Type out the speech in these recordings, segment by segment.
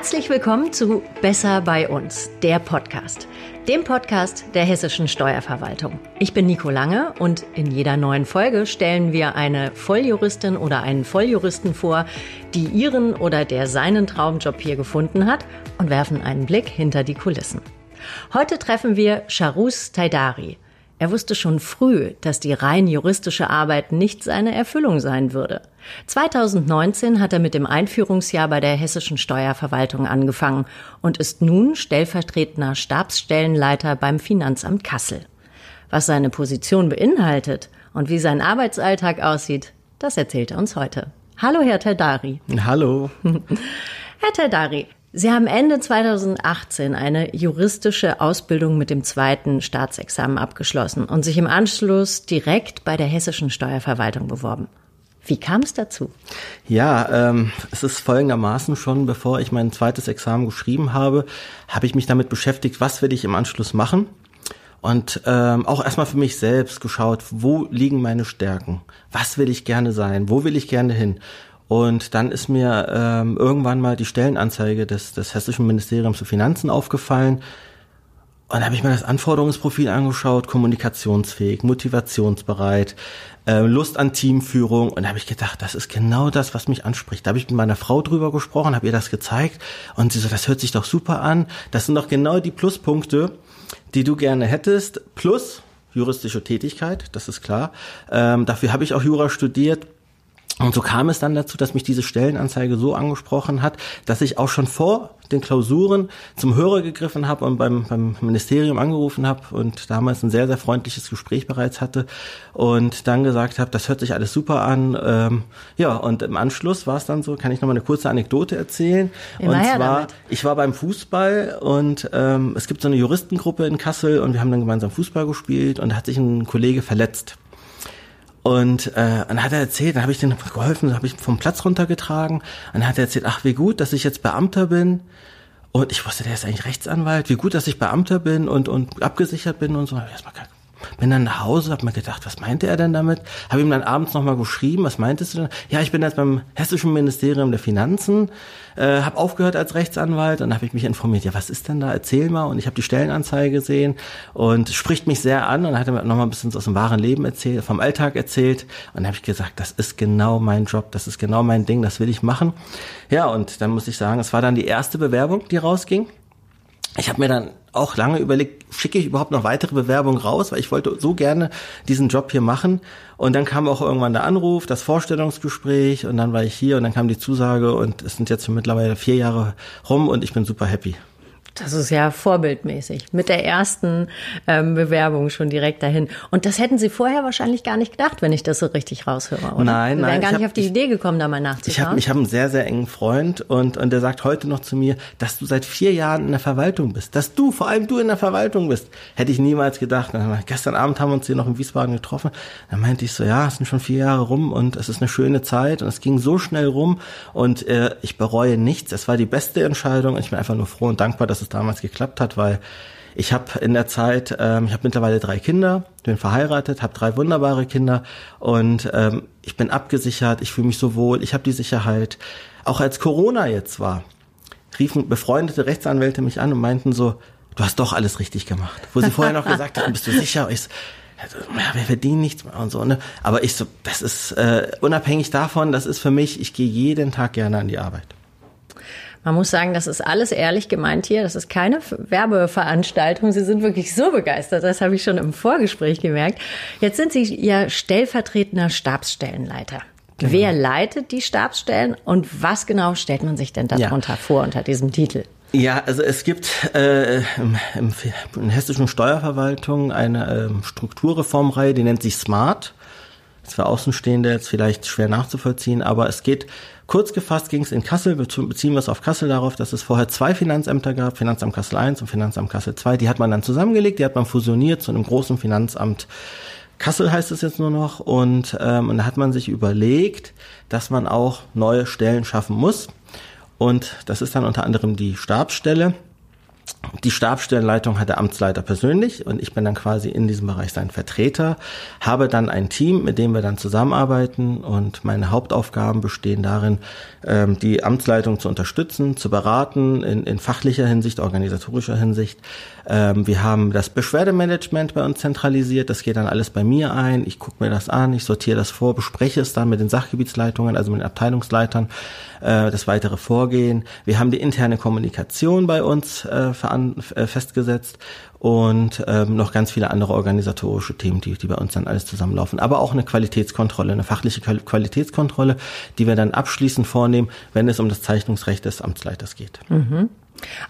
Herzlich willkommen zu Besser bei uns, der Podcast, dem Podcast der hessischen Steuerverwaltung. Ich bin Nico Lange und in jeder neuen Folge stellen wir eine Volljuristin oder einen Volljuristen vor, die ihren oder der seinen Traumjob hier gefunden hat und werfen einen Blick hinter die Kulissen. Heute treffen wir Charus Taidari. Er wusste schon früh, dass die rein juristische Arbeit nicht seine Erfüllung sein würde. 2019 hat er mit dem Einführungsjahr bei der hessischen Steuerverwaltung angefangen und ist nun stellvertretender Stabsstellenleiter beim Finanzamt Kassel. Was seine Position beinhaltet und wie sein Arbeitsalltag aussieht, das erzählt er uns heute. Hallo, Herr Tadari. Hallo. Herr Tadari, Sie haben Ende 2018 eine juristische Ausbildung mit dem zweiten Staatsexamen abgeschlossen und sich im Anschluss direkt bei der hessischen Steuerverwaltung beworben. Wie kam es dazu? Ja, ähm, es ist folgendermaßen schon, bevor ich mein zweites Examen geschrieben habe, habe ich mich damit beschäftigt, was will ich im Anschluss machen und ähm, auch erstmal für mich selbst geschaut, wo liegen meine Stärken, was will ich gerne sein, wo will ich gerne hin und dann ist mir ähm, irgendwann mal die Stellenanzeige des, des Hessischen Ministeriums für Finanzen aufgefallen. Und da habe ich mir das Anforderungsprofil angeschaut, kommunikationsfähig, motivationsbereit, äh, Lust an Teamführung. Und da habe ich gedacht, das ist genau das, was mich anspricht. Da habe ich mit meiner Frau drüber gesprochen, habe ihr das gezeigt. Und sie so, das hört sich doch super an. Das sind doch genau die Pluspunkte, die du gerne hättest. Plus juristische Tätigkeit, das ist klar. Ähm, dafür habe ich auch Jura studiert und so kam es dann dazu, dass mich diese Stellenanzeige so angesprochen hat, dass ich auch schon vor den Klausuren zum Hörer gegriffen habe und beim, beim Ministerium angerufen habe und damals ein sehr, sehr freundliches Gespräch bereits hatte und dann gesagt habe, das hört sich alles super an. Ähm, ja, und im Anschluss war es dann so, kann ich nochmal eine kurze Anekdote erzählen. Immer und zwar, damit. ich war beim Fußball und ähm, es gibt so eine Juristengruppe in Kassel und wir haben dann gemeinsam Fußball gespielt und da hat sich ein Kollege verletzt. Und äh, dann hat er erzählt, dann habe ich dem geholfen, habe ich vom Platz runtergetragen. Dann hat er erzählt, ach wie gut, dass ich jetzt Beamter bin. Und ich wusste, der ist eigentlich Rechtsanwalt. Wie gut, dass ich Beamter bin und und abgesichert bin und so. Hab ich erstmal bin dann nach Hause, hab mir gedacht, was meinte er denn damit? Habe ihm dann abends nochmal geschrieben, was meintest du denn? Ja, ich bin jetzt beim Hessischen Ministerium der Finanzen, äh, habe aufgehört als Rechtsanwalt und habe ich mich informiert, ja, was ist denn da? Erzähl mal. Und ich habe die Stellenanzeige gesehen und spricht mich sehr an und hat mir nochmal ein bisschen aus dem wahren Leben erzählt, vom Alltag erzählt. Und habe ich gesagt, das ist genau mein Job, das ist genau mein Ding, das will ich machen. Ja, und dann muss ich sagen, es war dann die erste Bewerbung, die rausging ich habe mir dann auch lange überlegt, schicke ich überhaupt noch weitere Bewerbungen raus, weil ich wollte so gerne diesen Job hier machen. Und dann kam auch irgendwann der Anruf, das Vorstellungsgespräch und dann war ich hier und dann kam die Zusage und es sind jetzt mittlerweile vier Jahre rum und ich bin super happy. Das ist ja vorbildmäßig. Mit der ersten ähm, Bewerbung schon direkt dahin. Und das hätten Sie vorher wahrscheinlich gar nicht gedacht, wenn ich das so richtig raushöre, oder? Nein, Sie wären nein. gar nicht hab, auf die ich, Idee gekommen, da mal nachzuschauen. Ich habe ich hab einen sehr, sehr engen Freund und, und der sagt heute noch zu mir, dass du seit vier Jahren in der Verwaltung bist. Dass du, vor allem du in der Verwaltung bist. Hätte ich niemals gedacht. Dann, gestern Abend haben wir uns hier noch in Wiesbaden getroffen. Dann meinte ich so, ja, es sind schon vier Jahre rum und es ist eine schöne Zeit und es ging so schnell rum und äh, ich bereue nichts. Es war die beste Entscheidung. Ich bin einfach nur froh und dankbar, dass es damals geklappt hat, weil ich habe in der Zeit, ähm, ich habe mittlerweile drei Kinder, bin verheiratet, habe drei wunderbare Kinder und ähm, ich bin abgesichert, ich fühle mich so wohl, ich habe die Sicherheit. Auch als Corona jetzt war, riefen befreundete Rechtsanwälte mich an und meinten so, du hast doch alles richtig gemacht. Wo sie vorher noch gesagt haben, bist du sicher? Ich so, ja, wir verdienen nichts mehr und so, ne? Aber ich so, das ist äh, unabhängig davon, das ist für mich, ich gehe jeden Tag gerne an die Arbeit. Man muss sagen, das ist alles ehrlich gemeint hier. Das ist keine Werbeveranstaltung. Sie sind wirklich so begeistert. Das habe ich schon im Vorgespräch gemerkt. Jetzt sind Sie ja stellvertretender Stabsstellenleiter. Genau. Wer leitet die Stabsstellen und was genau stellt man sich denn darunter ja. vor unter diesem Titel? Ja, also es gibt äh, im, im, in der hessischen Steuerverwaltung eine ähm, Strukturreformreihe, die nennt sich SMART. Ist für Außenstehende jetzt vielleicht schwer nachzuvollziehen, aber es geht Kurz gefasst ging es in Kassel, beziehen wir es auf Kassel darauf, dass es vorher zwei Finanzämter gab, Finanzamt Kassel I und Finanzamt Kassel II. Die hat man dann zusammengelegt, die hat man fusioniert zu einem großen Finanzamt Kassel heißt es jetzt nur noch. Und, ähm, und da hat man sich überlegt, dass man auch neue Stellen schaffen muss. Und das ist dann unter anderem die Stabsstelle. Die Stabstellenleitung hat der Amtsleiter persönlich und ich bin dann quasi in diesem Bereich sein Vertreter, habe dann ein Team, mit dem wir dann zusammenarbeiten und meine Hauptaufgaben bestehen darin, ähm, die Amtsleitung zu unterstützen, zu beraten in, in fachlicher Hinsicht, organisatorischer Hinsicht. Ähm, wir haben das Beschwerdemanagement bei uns zentralisiert, das geht dann alles bei mir ein, ich gucke mir das an, ich sortiere das vor, bespreche es dann mit den Sachgebietsleitungen, also mit den Abteilungsleitern, äh, das weitere Vorgehen. Wir haben die interne Kommunikation bei uns äh, äh, festgesetzt und ähm, noch ganz viele andere organisatorische Themen, die, die bei uns dann alles zusammenlaufen. Aber auch eine Qualitätskontrolle, eine fachliche Qualitätskontrolle, die wir dann abschließend vornehmen, wenn es um das Zeichnungsrecht des Amtsleiters geht. Mhm.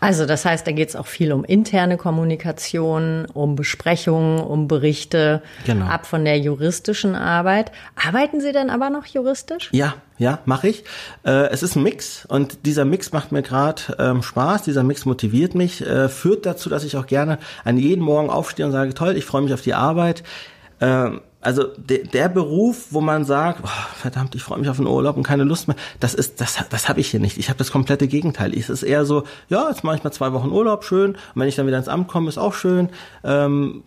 Also das heißt, da geht es auch viel um interne Kommunikation, um Besprechungen, um Berichte, genau. ab von der juristischen Arbeit. Arbeiten Sie denn aber noch juristisch? Ja, ja, mache ich. Äh, es ist ein Mix und dieser Mix macht mir gerade ähm, Spaß, dieser Mix motiviert mich, äh, führt dazu, dass ich auch gerne an jeden Morgen aufstehe und sage, toll, ich freue mich auf die Arbeit. Ähm, also de, der Beruf, wo man sagt, oh, verdammt, ich freue mich auf den Urlaub und keine Lust mehr, das ist, das, das habe ich hier nicht. Ich habe das komplette Gegenteil. Es ist eher so, ja, jetzt mache ich mal zwei Wochen Urlaub, schön. Und wenn ich dann wieder ins Amt komme, ist auch schön. Ähm,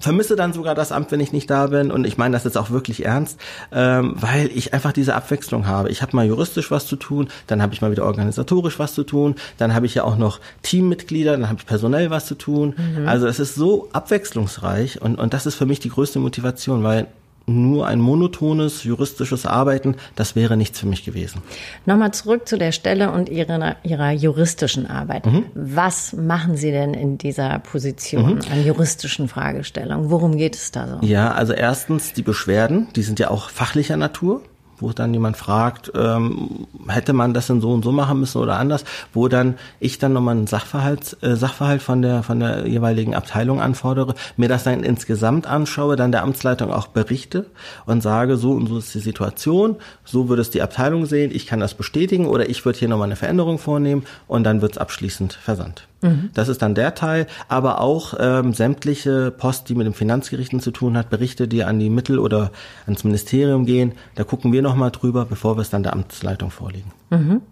vermisse dann sogar das Amt, wenn ich nicht da bin. Und ich meine das jetzt auch wirklich ernst, ähm, weil ich einfach diese Abwechslung habe. Ich habe mal juristisch was zu tun, dann habe ich mal wieder organisatorisch was zu tun, dann habe ich ja auch noch Teammitglieder, dann habe ich personell was zu tun. Mhm. Also es ist so abwechslungsreich und, und das ist für mich die größte Motivation, weil nur ein monotones juristisches Arbeiten, das wäre nichts für mich gewesen. Nochmal zurück zu der Stelle und ihrer, ihrer juristischen Arbeit. Mhm. Was machen Sie denn in dieser Position mhm. an juristischen Fragestellungen? Worum geht es da so? Ja, also erstens die Beschwerden, die sind ja auch fachlicher Natur wo dann jemand fragt, ähm, hätte man das denn so und so machen müssen oder anders, wo dann ich dann nochmal einen Sachverhalt, äh, Sachverhalt von der von der jeweiligen Abteilung anfordere, mir das dann insgesamt anschaue, dann der Amtsleitung auch berichte und sage, so und so ist die Situation, so würde es die Abteilung sehen, ich kann das bestätigen oder ich würde hier nochmal eine Veränderung vornehmen und dann wird es abschließend versandt. Mhm. Das ist dann der Teil, aber auch ähm, sämtliche Post, die mit dem Finanzgerichten zu tun hat, Berichte, die an die Mittel oder ans Ministerium gehen, da gucken wir nochmal drüber, bevor wir es dann der Amtsleitung vorlegen. Mhm.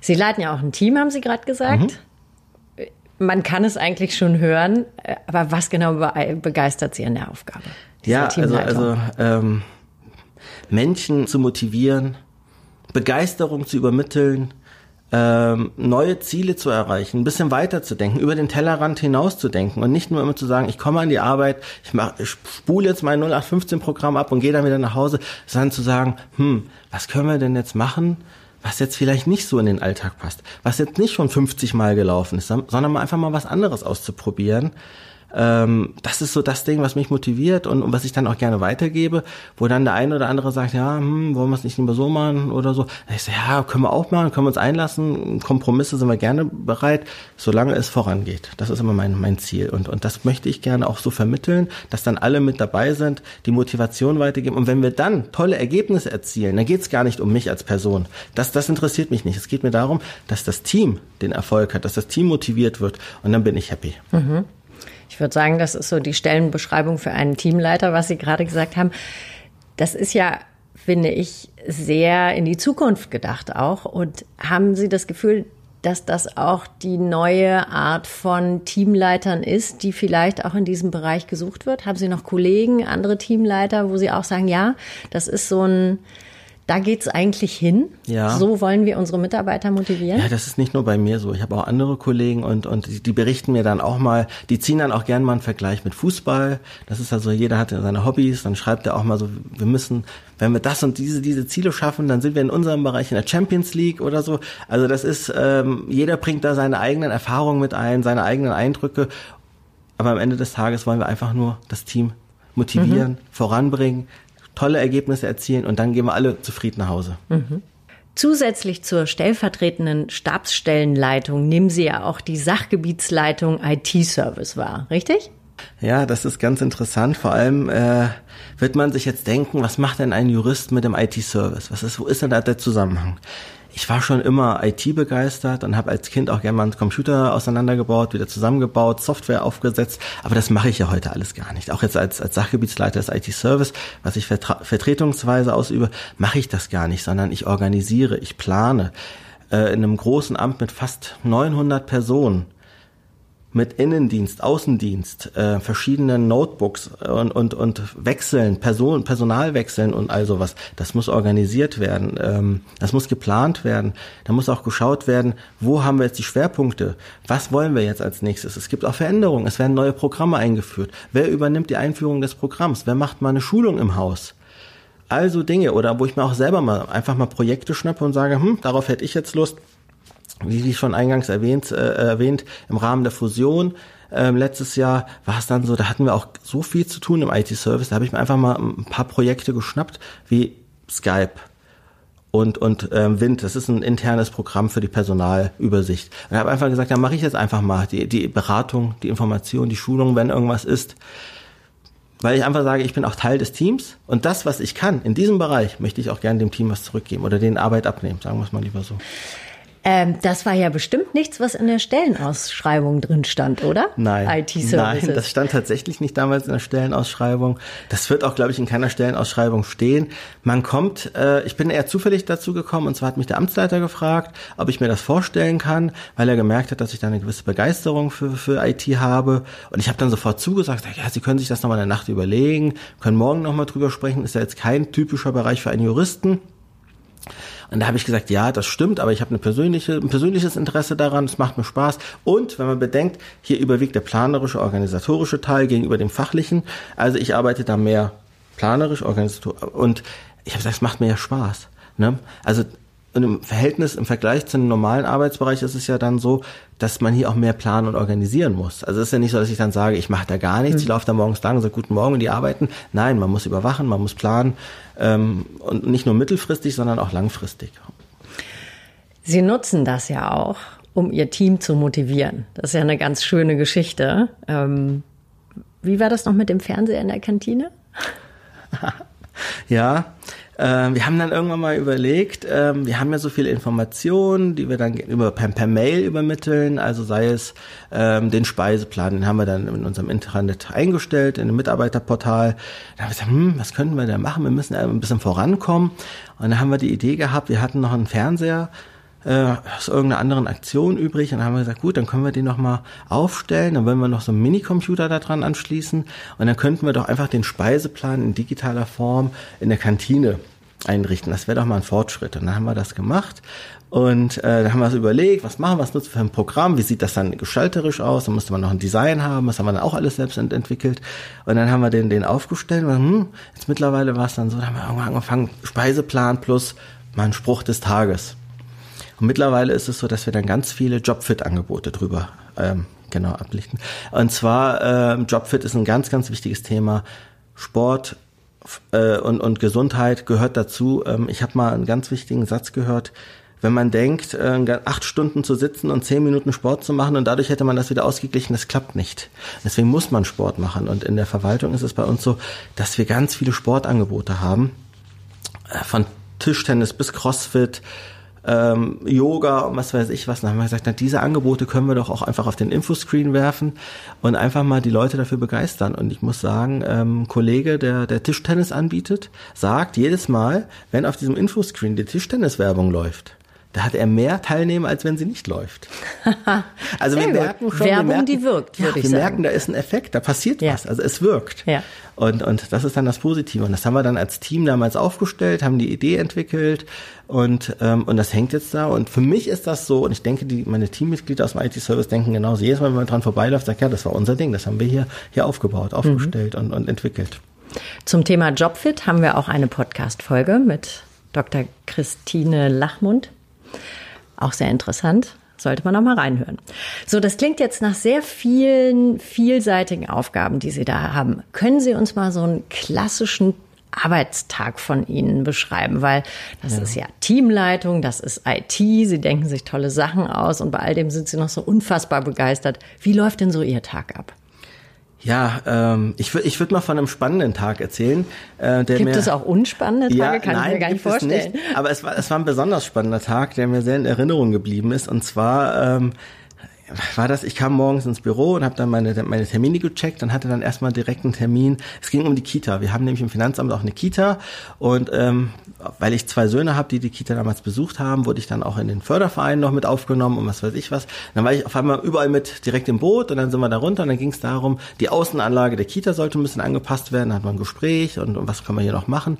Sie leiten ja auch ein Team, haben Sie gerade gesagt. Mhm. Man kann es eigentlich schon hören, aber was genau begeistert Sie an der Aufgabe? Ja, also, also ähm, Menschen zu motivieren, Begeisterung zu übermitteln, ähm, neue Ziele zu erreichen, ein bisschen weiter zu denken, über den Tellerrand hinaus zu denken und nicht nur immer zu sagen, ich komme an die Arbeit, ich, mach, ich spule jetzt mein 0815-Programm ab und gehe dann wieder nach Hause, sondern zu sagen, hm, was können wir denn jetzt machen, was jetzt vielleicht nicht so in den Alltag passt, was jetzt nicht schon 50 Mal gelaufen ist, sondern mal einfach mal was anderes auszuprobieren ähm, das ist so das Ding, was mich motiviert und, und was ich dann auch gerne weitergebe, wo dann der eine oder andere sagt, ja, hm, wollen wir es nicht lieber so machen oder so. Ich sage, ja, können wir auch machen, können wir uns einlassen, Kompromisse sind wir gerne bereit, solange es vorangeht. Das ist immer mein, mein Ziel und, und das möchte ich gerne auch so vermitteln, dass dann alle mit dabei sind, die Motivation weitergeben und wenn wir dann tolle Ergebnisse erzielen, dann geht es gar nicht um mich als Person. Das, das interessiert mich nicht. Es geht mir darum, dass das Team den Erfolg hat, dass das Team motiviert wird und dann bin ich happy. Mhm. Ich würde sagen, das ist so die Stellenbeschreibung für einen Teamleiter, was Sie gerade gesagt haben. Das ist ja, finde ich, sehr in die Zukunft gedacht auch. Und haben Sie das Gefühl, dass das auch die neue Art von Teamleitern ist, die vielleicht auch in diesem Bereich gesucht wird? Haben Sie noch Kollegen, andere Teamleiter, wo Sie auch sagen, ja, das ist so ein da geht's eigentlich hin. Ja. So wollen wir unsere Mitarbeiter motivieren. Ja, das ist nicht nur bei mir so. Ich habe auch andere Kollegen und, und die, die berichten mir dann auch mal, die ziehen dann auch gerne mal einen Vergleich mit Fußball. Das ist also, jeder hat seine Hobbys, dann schreibt er auch mal so, wir müssen, wenn wir das und diese, diese Ziele schaffen, dann sind wir in unserem Bereich in der Champions League oder so. Also das ist, ähm, jeder bringt da seine eigenen Erfahrungen mit ein, seine eigenen Eindrücke. Aber am Ende des Tages wollen wir einfach nur das Team motivieren, mhm. voranbringen, tolle Ergebnisse erzielen und dann gehen wir alle zufrieden nach Hause. Mhm. Zusätzlich zur stellvertretenden Stabsstellenleitung nehmen Sie ja auch die Sachgebietsleitung IT-Service wahr, richtig? Ja, das ist ganz interessant. Vor allem äh, wird man sich jetzt denken, was macht denn ein Jurist mit dem IT-Service? Was ist, wo ist denn da der Zusammenhang? Ich war schon immer IT begeistert und habe als Kind auch gerne mal einen Computer auseinandergebaut, wieder zusammengebaut, Software aufgesetzt. Aber das mache ich ja heute alles gar nicht. Auch jetzt als, als Sachgebietsleiter des IT-Service, was ich vertretungsweise ausübe, mache ich das gar nicht, sondern ich organisiere, ich plane. Äh, in einem großen Amt mit fast 900 Personen mit Innendienst, Außendienst, äh, verschiedenen Notebooks und, und, und Wechseln, Person, Personalwechseln und all sowas. Das muss organisiert werden, ähm, das muss geplant werden. Da muss auch geschaut werden, wo haben wir jetzt die Schwerpunkte? Was wollen wir jetzt als nächstes? Es gibt auch Veränderungen, es werden neue Programme eingeführt. Wer übernimmt die Einführung des Programms? Wer macht mal eine Schulung im Haus? Also Dinge oder wo ich mir auch selber mal einfach mal Projekte schnappe und sage, hm, darauf hätte ich jetzt Lust wie ich schon eingangs erwähnt, äh, erwähnt, im Rahmen der Fusion ähm, letztes Jahr war es dann so, da hatten wir auch so viel zu tun im IT-Service, da habe ich mir einfach mal ein paar Projekte geschnappt, wie Skype und, und ähm, Wind, das ist ein internes Programm für die Personalübersicht. Und ich habe einfach gesagt, da mache ich jetzt einfach mal die, die Beratung, die Information, die Schulung, wenn irgendwas ist. Weil ich einfach sage, ich bin auch Teil des Teams und das, was ich kann in diesem Bereich, möchte ich auch gerne dem Team was zurückgeben oder den Arbeit abnehmen, sagen wir es mal lieber so. Ähm, das war ja bestimmt nichts, was in der Stellenausschreibung drin stand, oder? Nein. IT-Services. Nein, das stand tatsächlich nicht damals in der Stellenausschreibung. Das wird auch, glaube ich, in keiner Stellenausschreibung stehen. Man kommt, äh, ich bin eher zufällig dazu gekommen, und zwar hat mich der Amtsleiter gefragt, ob ich mir das vorstellen kann, weil er gemerkt hat, dass ich da eine gewisse Begeisterung für, für IT habe. Und ich habe dann sofort zugesagt, ja, Sie können sich das nochmal in der Nacht überlegen, können morgen nochmal drüber sprechen. Ist ja jetzt kein typischer Bereich für einen Juristen. Und da habe ich gesagt, ja, das stimmt, aber ich habe eine persönliche, ein persönliches Interesse daran, es macht mir Spaß. Und wenn man bedenkt, hier überwiegt der planerische, organisatorische Teil gegenüber dem fachlichen. Also ich arbeite da mehr planerisch, organisatorisch und ich habe gesagt, es macht mir ja Spaß. Ne? Also und im Verhältnis, im Vergleich zu einem normalen Arbeitsbereich ist es ja dann so, dass man hier auch mehr planen und organisieren muss. Also es ist ja nicht so, dass ich dann sage, ich mache da gar nichts, mhm. ich laufe da morgens lang und sage Guten Morgen und die arbeiten. Nein, man muss überwachen, man muss planen ähm, und nicht nur mittelfristig, sondern auch langfristig. Sie nutzen das ja auch, um Ihr Team zu motivieren. Das ist ja eine ganz schöne Geschichte. Ähm, wie war das noch mit dem Fernseher in der Kantine? ja, äh, wir haben dann irgendwann mal überlegt, äh, wir haben ja so viele Informationen, die wir dann über, per, per Mail übermitteln, also sei es ähm, den Speiseplan, den haben wir dann in unserem Internet eingestellt, in einem Mitarbeiterportal. Da haben wir gesagt, hm, was könnten wir da machen? Wir müssen ein bisschen vorankommen. Und dann haben wir die Idee gehabt, wir hatten noch einen Fernseher, äh, aus irgendeiner anderen Aktion übrig. Und dann haben wir gesagt, gut, dann können wir den nochmal aufstellen. Dann wollen wir noch so einen Minicomputer da dran anschließen. Und dann könnten wir doch einfach den Speiseplan in digitaler Form in der Kantine einrichten. Das wäre doch mal ein Fortschritt. Und dann haben wir das gemacht. Und äh, dann haben wir uns überlegt, was machen wir, was nutzen wir für ein Programm, wie sieht das dann gestalterisch aus, dann musste man noch ein Design haben, das haben wir dann auch alles selbst entwickelt. Und dann haben wir den, den aufgestellt und hm, jetzt mittlerweile war es dann so, da haben wir irgendwann angefangen, Speiseplan plus mal ein Spruch des Tages. Und mittlerweile ist es so, dass wir dann ganz viele Jobfit-Angebote drüber ähm, genau ablichten. Und zwar ähm, Jobfit ist ein ganz, ganz wichtiges Thema. Sport äh, und, und Gesundheit gehört dazu. Ähm, ich habe mal einen ganz wichtigen Satz gehört. Wenn man denkt, äh, acht Stunden zu sitzen und zehn Minuten Sport zu machen und dadurch hätte man das wieder ausgeglichen, das klappt nicht. Deswegen muss man Sport machen. Und in der Verwaltung ist es bei uns so, dass wir ganz viele Sportangebote haben. Äh, von Tischtennis bis Crossfit, ähm, Yoga und was weiß ich was. Dann haben wir gesagt, na, diese Angebote können wir doch auch einfach auf den Infoscreen werfen und einfach mal die Leute dafür begeistern. Und ich muss sagen, ähm, Kollege, der, der Tischtennis anbietet, sagt jedes Mal, wenn auf diesem Infoscreen die Tischtenniswerbung läuft, da hat er mehr Teilnehmer, als wenn sie nicht läuft. Also wir merken schon, Werbung, wir merken, die wirkt, ja, wir sagen. merken, da ist ein Effekt, da passiert ja. was, also es wirkt. Ja. Und, und das ist dann das Positive. Und das haben wir dann als Team damals aufgestellt, haben die Idee entwickelt und, ähm, und das hängt jetzt da. Und für mich ist das so, und ich denke, die, meine Teammitglieder aus dem IT-Service denken genauso. Jedes Mal, wenn man dran vorbeiläuft, sagt, ja, das war unser Ding, das haben wir hier, hier aufgebaut, aufgestellt mhm. und, und entwickelt. Zum Thema Jobfit haben wir auch eine Podcast-Folge mit Dr. Christine Lachmund. Auch sehr interessant. Sollte man noch mal reinhören. So, das klingt jetzt nach sehr vielen vielseitigen Aufgaben, die Sie da haben. Können Sie uns mal so einen klassischen Arbeitstag von Ihnen beschreiben, weil das ja. ist ja Teamleitung, das ist IT, Sie denken sich tolle Sachen aus und bei all dem sind Sie noch so unfassbar begeistert. Wie läuft denn so Ihr Tag ab? Ja, ähm, ich würde ich würd mal von einem spannenden Tag erzählen. Äh, der gibt mir, es auch unspannende Tage? Ja, Kann nein, ich mir gar nicht vorstellen. Nicht, aber es war, es war ein besonders spannender Tag, der mir sehr in Erinnerung geblieben ist. Und zwar ähm, war das, ich kam morgens ins Büro und habe dann meine, meine Termine gecheckt und hatte dann erstmal direkt einen Termin. Es ging um die Kita. Wir haben nämlich im Finanzamt auch eine Kita und ähm, weil ich zwei Söhne habe, die die Kita damals besucht haben, wurde ich dann auch in den Förderverein noch mit aufgenommen und was weiß ich was. Dann war ich auf einmal überall mit direkt im Boot und dann sind wir da runter und dann ging es darum, die Außenanlage der Kita sollte ein bisschen angepasst werden, dann hat man ein Gespräch und, und was kann man hier noch machen.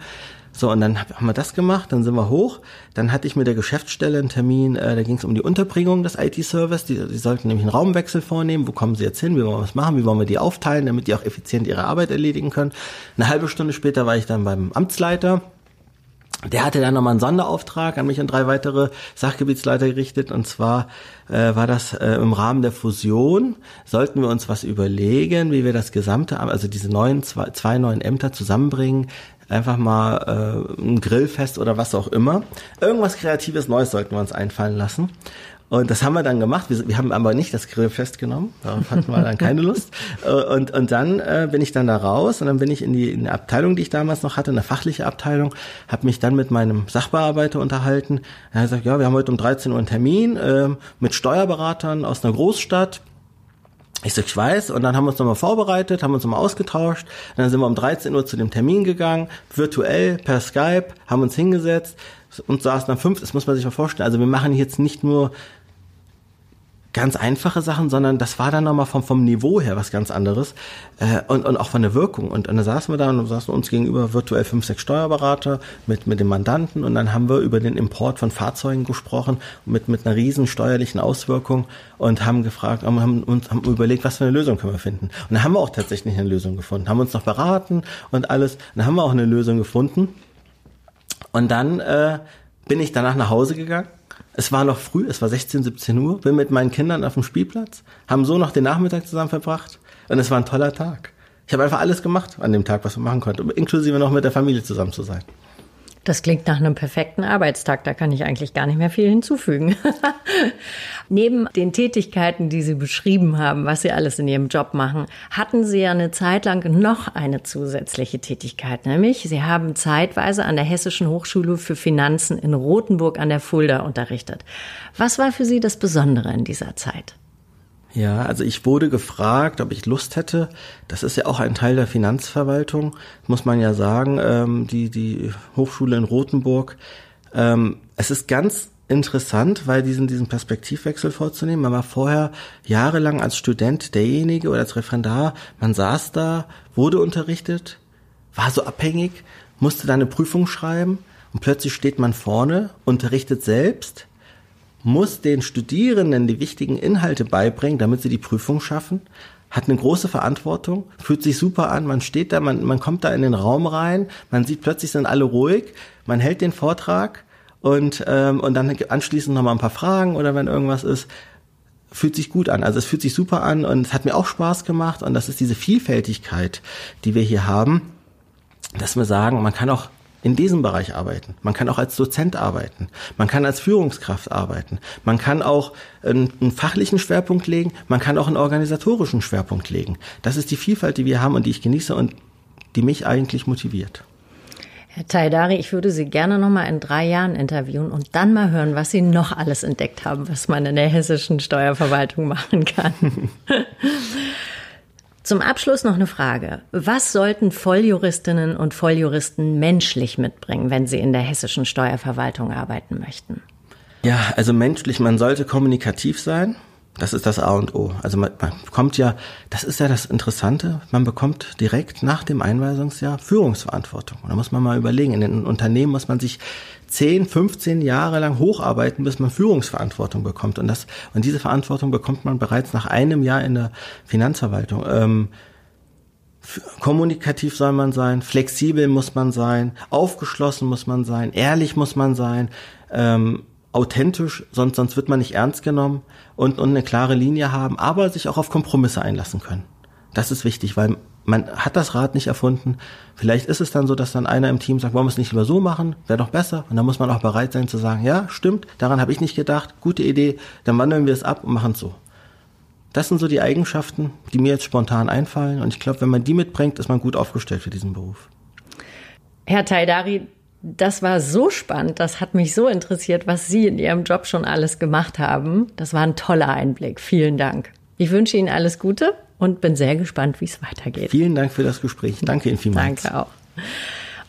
So, und dann haben wir das gemacht, dann sind wir hoch. Dann hatte ich mit der Geschäftsstelle einen Termin, äh, da ging es um die Unterbringung des IT-Service. Die, die sollten nämlich einen Raumwechsel vornehmen. Wo kommen sie jetzt hin? Wie wollen wir das machen? Wie wollen wir die aufteilen, damit die auch effizient ihre Arbeit erledigen können? Eine halbe Stunde später war ich dann beim Amtsleiter. Der hatte dann nochmal einen Sonderauftrag an mich und drei weitere Sachgebietsleiter gerichtet. Und zwar äh, war das äh, im Rahmen der Fusion, sollten wir uns was überlegen, wie wir das gesamte, also diese neuen, zwei, zwei neuen Ämter zusammenbringen, einfach mal äh, ein Grillfest oder was auch immer. Irgendwas Kreatives Neues sollten wir uns einfallen lassen. Und das haben wir dann gemacht. Wir, wir haben aber nicht das Grillfest genommen. Darauf hatten wir dann keine Lust. Äh, und, und dann äh, bin ich dann da raus und dann bin ich in die, in die Abteilung, die ich damals noch hatte, eine fachliche Abteilung, habe mich dann mit meinem Sachbearbeiter unterhalten. Er hat gesagt, ja, wir haben heute um 13 Uhr einen Termin äh, mit Steuerberatern aus einer Großstadt ich sag, ich weiß, und dann haben wir uns nochmal vorbereitet, haben uns nochmal ausgetauscht, und dann sind wir um 13 Uhr zu dem Termin gegangen, virtuell, per Skype, haben uns hingesetzt und saßen dann fünf, das muss man sich mal vorstellen, also wir machen jetzt nicht nur ganz einfache Sachen, sondern das war dann nochmal vom, vom Niveau her was ganz anderes äh, und, und auch von der Wirkung. Und, und dann saßen wir da und saßen uns gegenüber virtuell fünf, sechs Steuerberater mit, mit dem Mandanten und dann haben wir über den Import von Fahrzeugen gesprochen mit, mit einer riesen steuerlichen Auswirkung und haben gefragt, haben uns haben überlegt, was für eine Lösung können wir finden. Und dann haben wir auch tatsächlich eine Lösung gefunden, haben uns noch beraten und alles. Und dann haben wir auch eine Lösung gefunden. Und dann äh, bin ich danach nach Hause gegangen es war noch früh, es war 16, 17 Uhr, bin mit meinen Kindern auf dem Spielplatz, haben so noch den Nachmittag zusammen verbracht und es war ein toller Tag. Ich habe einfach alles gemacht an dem Tag, was man machen konnte, inklusive noch mit der Familie zusammen zu sein. Das klingt nach einem perfekten Arbeitstag. Da kann ich eigentlich gar nicht mehr viel hinzufügen. Neben den Tätigkeiten, die Sie beschrieben haben, was Sie alles in Ihrem Job machen, hatten Sie ja eine Zeit lang noch eine zusätzliche Tätigkeit, nämlich Sie haben zeitweise an der Hessischen Hochschule für Finanzen in Rothenburg an der Fulda unterrichtet. Was war für Sie das Besondere in dieser Zeit? Ja, also ich wurde gefragt, ob ich Lust hätte. Das ist ja auch ein Teil der Finanzverwaltung, muss man ja sagen. Ähm, die, die Hochschule in Rothenburg. Ähm, es ist ganz interessant, weil diesen, diesen Perspektivwechsel vorzunehmen. Man war vorher jahrelang als Student derjenige oder als Referendar, man saß da, wurde unterrichtet, war so abhängig, musste dann eine Prüfung schreiben und plötzlich steht man vorne, unterrichtet selbst muss den Studierenden die wichtigen Inhalte beibringen, damit sie die Prüfung schaffen, hat eine große Verantwortung, fühlt sich super an, man steht da, man, man kommt da in den Raum rein, man sieht plötzlich sind alle ruhig, man hält den Vortrag und, ähm, und dann anschließend nochmal ein paar Fragen oder wenn irgendwas ist, fühlt sich gut an. Also es fühlt sich super an und es hat mir auch Spaß gemacht und das ist diese Vielfältigkeit, die wir hier haben, dass wir sagen, man kann auch in diesem Bereich arbeiten. Man kann auch als Dozent arbeiten. Man kann als Führungskraft arbeiten. Man kann auch einen, fachlichen Schwerpunkt legen. Man kann auch einen organisatorischen Schwerpunkt legen. Das ist die Vielfalt, die wir haben und die ich genieße und die mich eigentlich motiviert. Herr Taidari, ich würde Sie gerne noch mal in drei Jahren interviewen und dann mal hören, was Sie noch alles entdeckt haben, was man in der hessischen Steuerverwaltung machen kann. Zum Abschluss noch eine Frage. Was sollten Volljuristinnen und Volljuristen menschlich mitbringen, wenn sie in der hessischen Steuerverwaltung arbeiten möchten? Ja, also menschlich, man sollte kommunikativ sein. Das ist das A und O. Also man, man bekommt ja, das ist ja das Interessante, man bekommt direkt nach dem Einweisungsjahr Führungsverantwortung. Und da muss man mal überlegen, in den Unternehmen muss man sich 10, 15 Jahre lang hocharbeiten, bis man Führungsverantwortung bekommt. Und das, und diese Verantwortung bekommt man bereits nach einem Jahr in der Finanzverwaltung. Ähm, kommunikativ soll man sein, flexibel muss man sein, aufgeschlossen muss man sein, ehrlich muss man sein, ähm, authentisch, sonst, sonst wird man nicht ernst genommen und, und eine klare Linie haben, aber sich auch auf Kompromisse einlassen können. Das ist wichtig, weil man hat das Rad nicht erfunden. Vielleicht ist es dann so, dass dann einer im Team sagt, wollen wir es nicht lieber so machen, wäre doch besser. Und dann muss man auch bereit sein zu sagen, ja, stimmt, daran habe ich nicht gedacht, gute Idee, dann wandeln wir es ab und machen es so. Das sind so die Eigenschaften, die mir jetzt spontan einfallen. Und ich glaube, wenn man die mitbringt, ist man gut aufgestellt für diesen Beruf. Herr Taidari, das war so spannend, das hat mich so interessiert, was Sie in Ihrem Job schon alles gemacht haben. Das war ein toller Einblick. Vielen Dank. Ich wünsche Ihnen alles Gute und bin sehr gespannt, wie es weitergeht. Vielen Dank für das Gespräch. Danke Ihnen vielmals. Danke auch.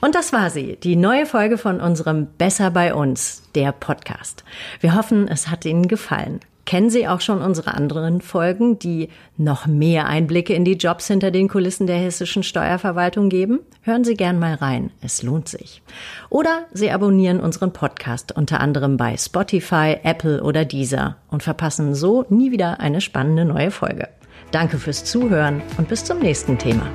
Und das war sie, die neue Folge von unserem Besser bei uns, der Podcast. Wir hoffen, es hat Ihnen gefallen. Kennen Sie auch schon unsere anderen Folgen, die noch mehr Einblicke in die Jobs hinter den Kulissen der hessischen Steuerverwaltung geben? Hören Sie gern mal rein. Es lohnt sich. Oder Sie abonnieren unseren Podcast unter anderem bei Spotify, Apple oder Deezer und verpassen so nie wieder eine spannende neue Folge. Danke fürs Zuhören und bis zum nächsten Thema.